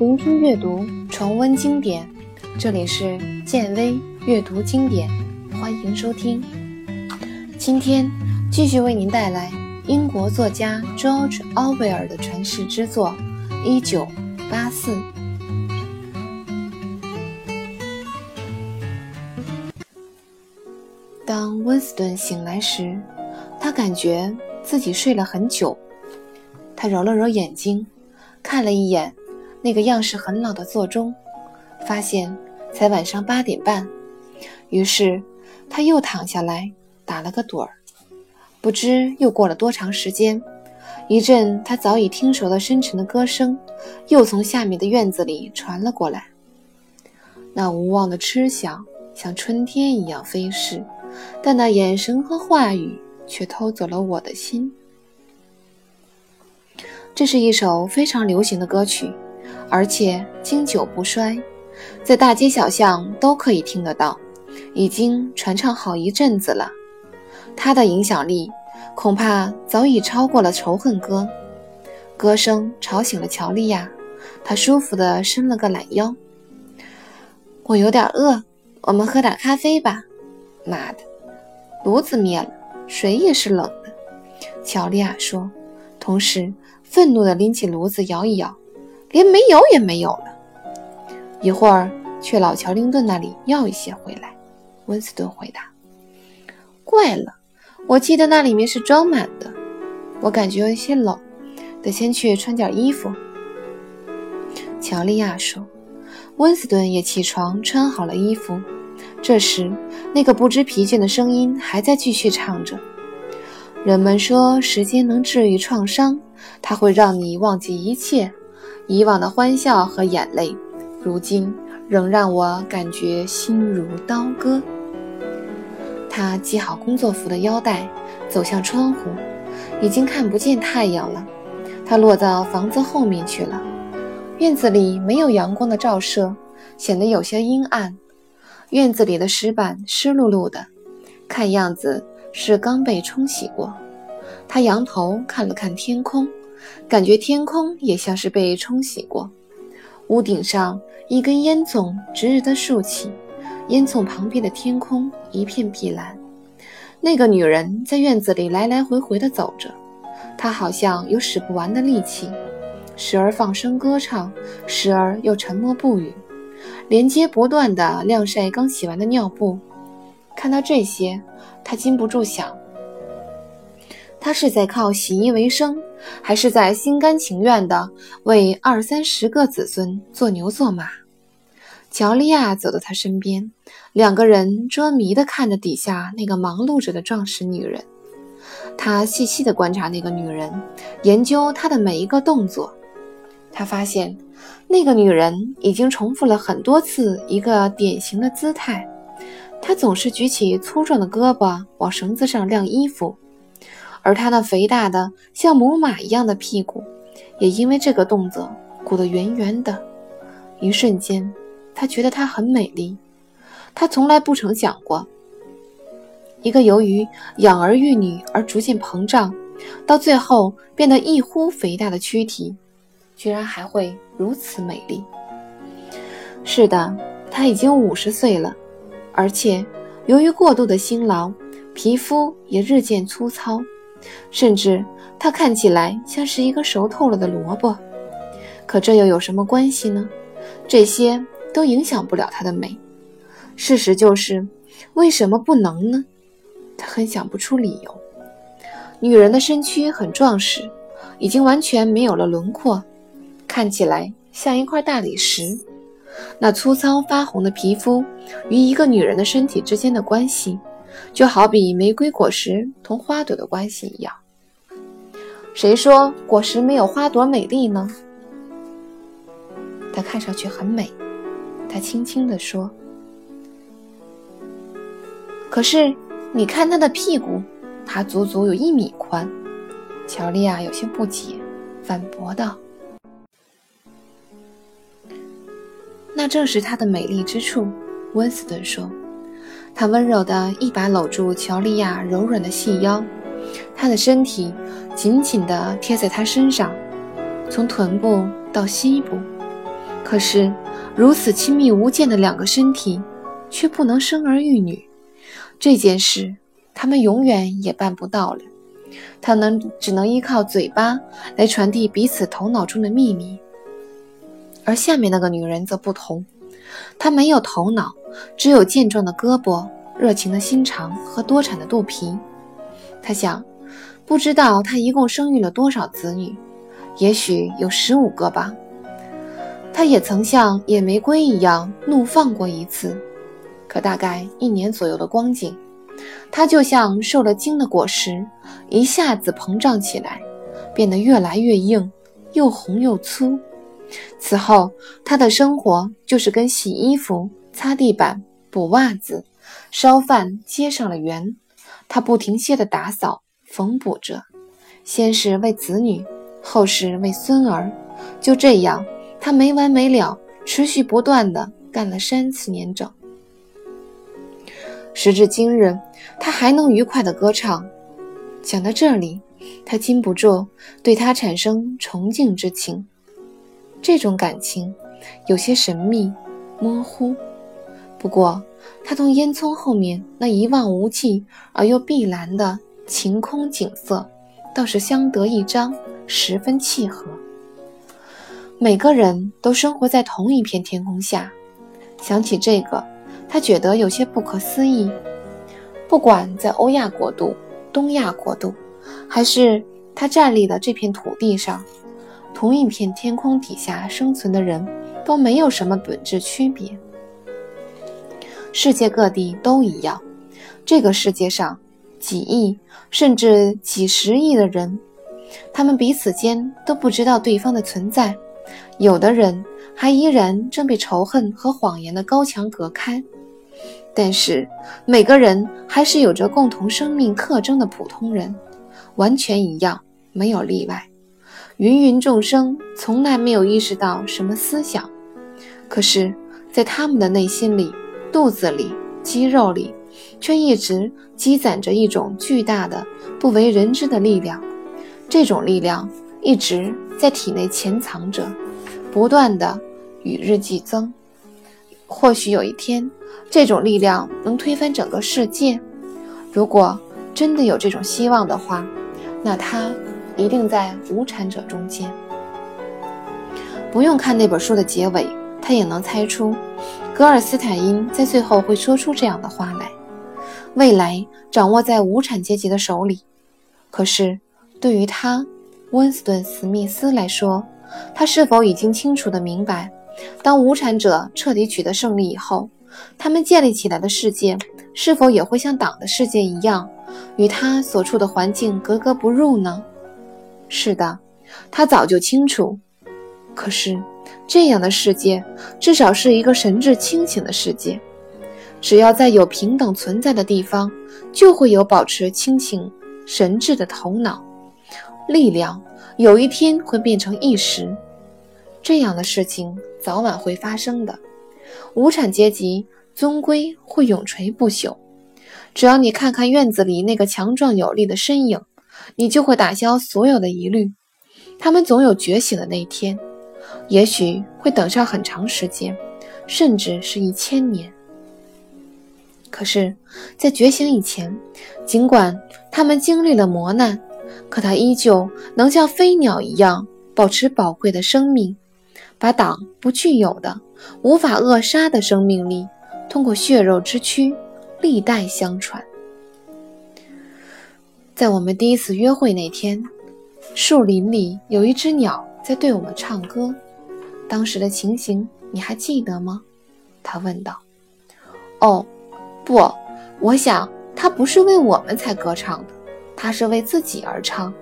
聆听阅读，重温经典。这里是建威阅读经典，欢迎收听。今天继续为您带来英国作家 George Orwell 的传世之作《一九八四》。当温斯顿醒来时，他感觉自己睡了很久。他揉了揉眼睛，看了一眼那个样式很老的座钟，发现才晚上八点半。于是他又躺下来打了个盹儿。不知又过了多长时间，一阵他早已听熟的深沉的歌声又从下面的院子里传了过来。那无望的痴想像春天一样飞逝，但那眼神和话语却偷走了我的心。这是一首非常流行的歌曲，而且经久不衰，在大街小巷都可以听得到，已经传唱好一阵子了。它的影响力恐怕早已超过了《仇恨歌》。歌声吵醒了乔丽亚，她舒服地伸了个懒腰。我有点饿，我们喝点咖啡吧。妈的，炉子灭了，水也是冷的。乔丽亚说，同时。愤怒地拎起炉子摇一摇，连煤油也没有了。一会儿去老乔林顿那里要一些回来。温斯顿回答：“怪了，我记得那里面是装满的。我感觉有些冷，得先去穿件衣服。”乔利亚说。温斯顿也起床穿好了衣服。这时，那个不知疲倦的声音还在继续唱着。人们说时间能治愈创伤，它会让你忘记一切，以往的欢笑和眼泪，如今仍让我感觉心如刀割。他系好工作服的腰带，走向窗户，已经看不见太阳了。他落到房子后面去了。院子里没有阳光的照射，显得有些阴暗。院子里的石板湿漉漉的，看样子。是刚被冲洗过。他仰头看了看天空，感觉天空也像是被冲洗过。屋顶上一根烟囱直直地竖起，烟囱旁边的天空一片碧蓝。那个女人在院子里来来回回地走着，她好像有使不完的力气，时而放声歌唱，时而又沉默不语，连接不断地晾晒刚洗完的尿布。看到这些。他禁不住想：他是在靠洗衣为生，还是在心甘情愿地为二三十个子孙做牛做马？乔利亚走到他身边，两个人捉迷地看着底下那个忙碌着的壮实女人。他细细地观察那个女人，研究她的每一个动作。他发现，那个女人已经重复了很多次一个典型的姿态。她总是举起粗壮的胳膊往绳子上晾衣服，而他那肥大的像母马一样的屁股，也因为这个动作鼓得圆圆的。一瞬间，他觉得她很美丽。他从来不曾想过，一个由于养儿育女而逐渐膨胀，到最后变得异乎肥大的躯体，居然还会如此美丽。是的，他已经五十岁了。而且，由于过度的辛劳，皮肤也日渐粗糙，甚至她看起来像是一个熟透了的萝卜。可这又有什么关系呢？这些都影响不了她的美。事实就是，为什么不能呢？她很想不出理由。女人的身躯很壮实，已经完全没有了轮廓，看起来像一块大理石。那粗糙发红的皮肤与一个女人的身体之间的关系，就好比玫瑰果实同花朵的关系一样。谁说果实没有花朵美丽呢？它看上去很美，他轻轻地说。可是你看它的屁股，它足足有一米宽。乔丽亚有些不解，反驳道。那正是它的美丽之处，温斯顿说。他温柔地一把搂住乔丽亚柔软的细腰，她的身体紧紧地贴在他身上，从臀部到膝部。可是，如此亲密无间的两个身体，却不能生儿育女，这件事他们永远也办不到了。他能只能依靠嘴巴来传递彼此头脑中的秘密，而下面那个女人则不同，他没有头脑，只有健壮的胳膊、热情的心肠和多产的肚皮。他想，不知道他一共生育了多少子女，也许有十五个吧。他也曾像野玫瑰一样怒放过一次，可大概一年左右的光景，他就像受了惊的果实，一下子膨胀起来，变得越来越硬，又红又粗。此后，他的生活就是跟洗衣服、擦地板、补袜子、烧饭接上了缘。他不停歇地打扫、缝补着，先是为子女，后是为孙儿，就这样，他没完没了、持续不断地干了三次年整。时至今日，他还能愉快地歌唱。讲到这里，他禁不住对他产生崇敬之情。这种感情有些神秘、模糊，不过。他同烟囱后面那一望无际而又碧蓝的晴空景色，倒是相得益彰，十分契合。每个人都生活在同一片天空下，想起这个，他觉得有些不可思议。不管在欧亚国度、东亚国度，还是他站立的这片土地上，同一片天空底下生存的人，都没有什么本质区别。世界各地都一样，这个世界上几亿甚至几十亿的人，他们彼此间都不知道对方的存在，有的人还依然正被仇恨和谎言的高墙隔开。但是每个人还是有着共同生命特征的普通人，完全一样，没有例外。芸芸众生从来没有意识到什么思想，可是，在他们的内心里。肚子里、肌肉里，却一直积攒着一种巨大的、不为人知的力量。这种力量一直在体内潜藏着，不断的与日俱增。或许有一天，这种力量能推翻整个世界。如果真的有这种希望的话，那它一定在无产者中间。不用看那本书的结尾，他也能猜出。格尔斯坦因在最后会说出这样的话来：未来掌握在无产阶级的手里。可是，对于他，温斯顿·史密斯来说，他是否已经清楚地明白，当无产者彻底取得胜利以后，他们建立起来的世界是否也会像党的世界一样，与他所处的环境格格不入呢？是的，他早就清楚。可是。这样的世界至少是一个神智清醒的世界。只要在有平等存在的地方，就会有保持清醒神智的头脑。力量有一天会变成一时。这样的事情早晚会发生的。无产阶级终归会永垂不朽。只要你看看院子里那个强壮有力的身影，你就会打消所有的疑虑。他们总有觉醒的那一天。也许会等上很长时间，甚至是一千年。可是，在觉醒以前，尽管他们经历了磨难，可他依旧能像飞鸟一样保持宝贵的生命，把党不具有的、无法扼杀的生命力，通过血肉之躯历代相传。在我们第一次约会那天，树林里有一只鸟。在对我们唱歌，当时的情形你还记得吗？他问道。哦，不，我想它不是为我们才歌唱的，它是为自己而唱。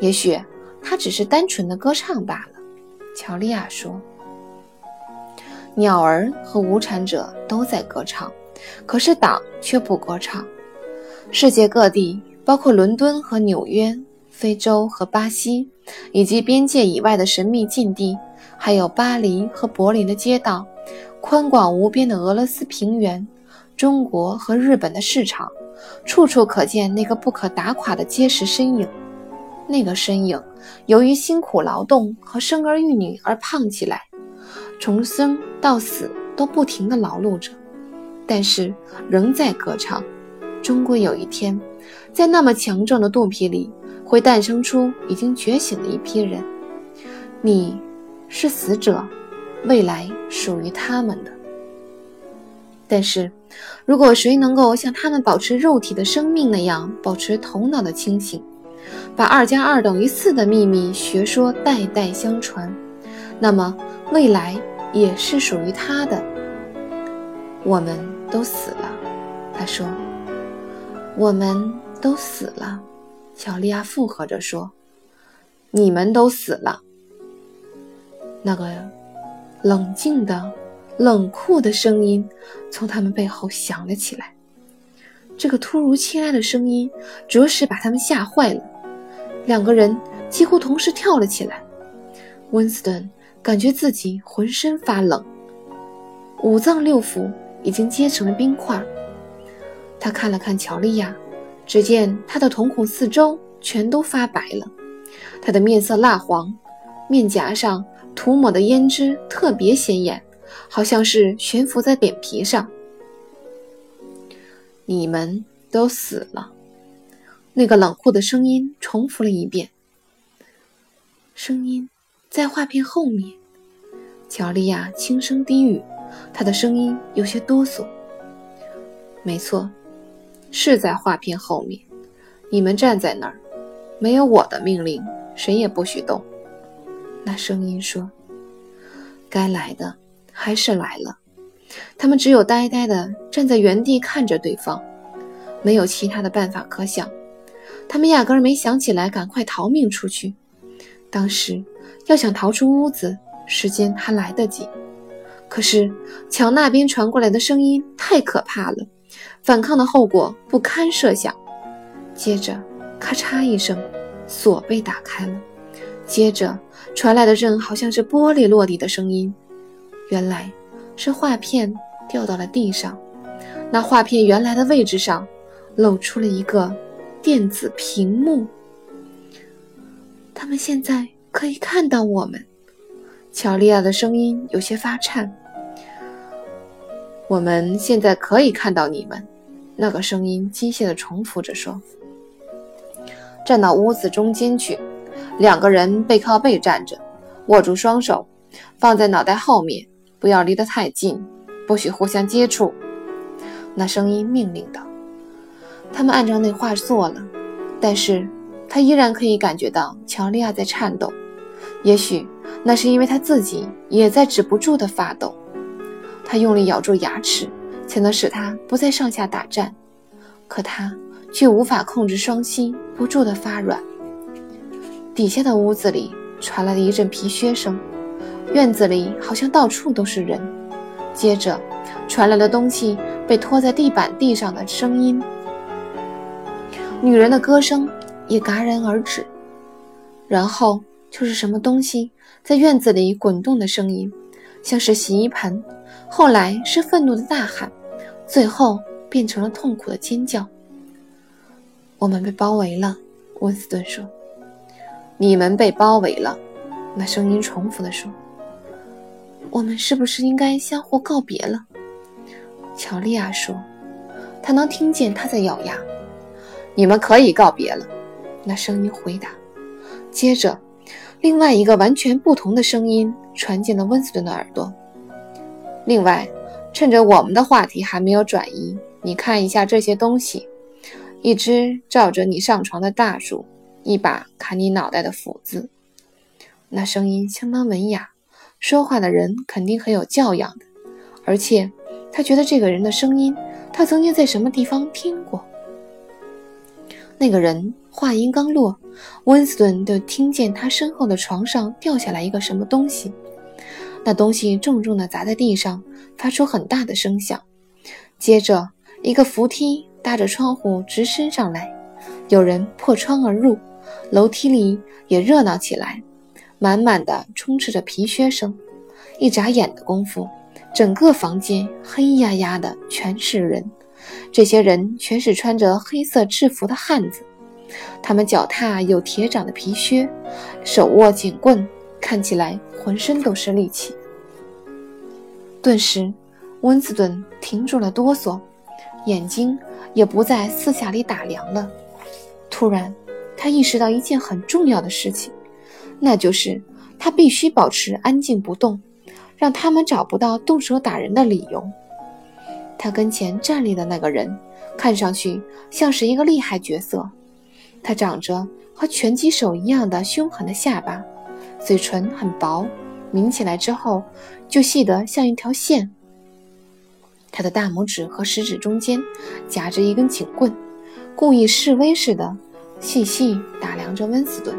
也许它只是单纯的歌唱罢了。乔丽亚说。鸟儿和无产者都在歌唱，可是党却不歌唱。世界各地，包括伦敦和纽约。非洲和巴西，以及边界以外的神秘禁地，还有巴黎和柏林的街道，宽广无边的俄罗斯平原，中国和日本的市场，处处可见那个不可打垮的结实身影。那个身影由于辛苦劳动和生儿育女而胖起来，从生到死都不停地劳碌着，但是仍在歌唱。终归有一天，在那么强壮的肚皮里，会诞生出已经觉醒的一批人。你，是死者，未来属于他们的。但是，如果谁能够像他们保持肉体的生命那样保持头脑的清醒，把二加二等于四的秘密学说代代相传，那么未来也是属于他的。我们都死了，他说。我们都死了，乔利亚附和着说：“你们都死了。”那个冷静的、冷酷的声音从他们背后响了起来。这个突如其来的声音着实把他们吓坏了。两个人几乎同时跳了起来。温斯顿感觉自己浑身发冷，五脏六腑已经结成了冰块。他看了看乔丽亚，只见他的瞳孔四周全都发白了，他的面色蜡黄，面颊上涂抹的胭脂特别显眼，好像是悬浮在脸皮上。你们都死了，那个冷酷的声音重复了一遍。声音在画片后面，乔丽亚轻声低语，她的声音有些哆嗦。没错。是在画片后面，你们站在那儿，没有我的命令，谁也不许动。那声音说：“该来的还是来了。”他们只有呆呆地站在原地看着对方，没有其他的办法可想。他们压根儿没想起来赶快逃命出去。当时要想逃出屋子，时间还来得及。可是墙那边传过来的声音太可怕了。反抗的后果不堪设想。接着，咔嚓一声，锁被打开了。接着传来的阵好像是玻璃落地的声音，原来是画片掉到了地上。那画片原来的位置上，露出了一个电子屏幕。他们现在可以看到我们。乔丽亚的声音有些发颤。我们现在可以看到你们，那个声音机械地重复着说：“站到屋子中间去，两个人背靠背站着，握住双手，放在脑袋后面，不要离得太近，不许互相接触。”那声音命令道。他们按照那话做了，但是他依然可以感觉到乔利亚在颤抖，也许那是因为他自己也在止不住地发抖。他用力咬住牙齿，才能使他不再上下打颤，可他却无法控制双膝不住地发软。底下的屋子里传来了一阵皮靴声，院子里好像到处都是人。接着传来了东西被拖在地板地上的声音，女人的歌声也戛然而止，然后就是什么东西在院子里滚动的声音，像是洗衣盆。后来是愤怒的大喊，最后变成了痛苦的尖叫。我们被包围了，温斯顿说。你们被包围了，那声音重复地说。我们是不是应该相互告别了？乔丽亚说。他能听见他在咬牙。你们可以告别了，那声音回答。接着，另外一个完全不同的声音传进了温斯顿的耳朵。另外，趁着我们的话题还没有转移，你看一下这些东西：一只照着你上床的大树，一把砍你脑袋的斧子。那声音相当文雅，说话的人肯定很有教养的。而且，他觉得这个人的声音，他曾经在什么地方听过。那个人话音刚落，温斯顿就听见他身后的床上掉下来一个什么东西。那东西重重地砸在地上，发出很大的声响。接着，一个扶梯搭着窗户直升上来，有人破窗而入，楼梯里也热闹起来，满满的充斥着皮靴声。一眨眼的功夫，整个房间黑压压的，全是人。这些人全是穿着黑色制服的汉子，他们脚踏有铁掌的皮靴，手握警棍。看起来浑身都是力气。顿时，温斯顿停住了哆嗦，眼睛也不再四下里打量了。突然，他意识到一件很重要的事情，那就是他必须保持安静不动，让他们找不到动手打人的理由。他跟前站立的那个人，看上去像是一个厉害角色。他长着和拳击手一样的凶狠的下巴，嘴唇很薄，抿起来之后就细得像一条线。他的大拇指和食指中间夹着一根警棍，故意示威似的细细打量着温斯顿。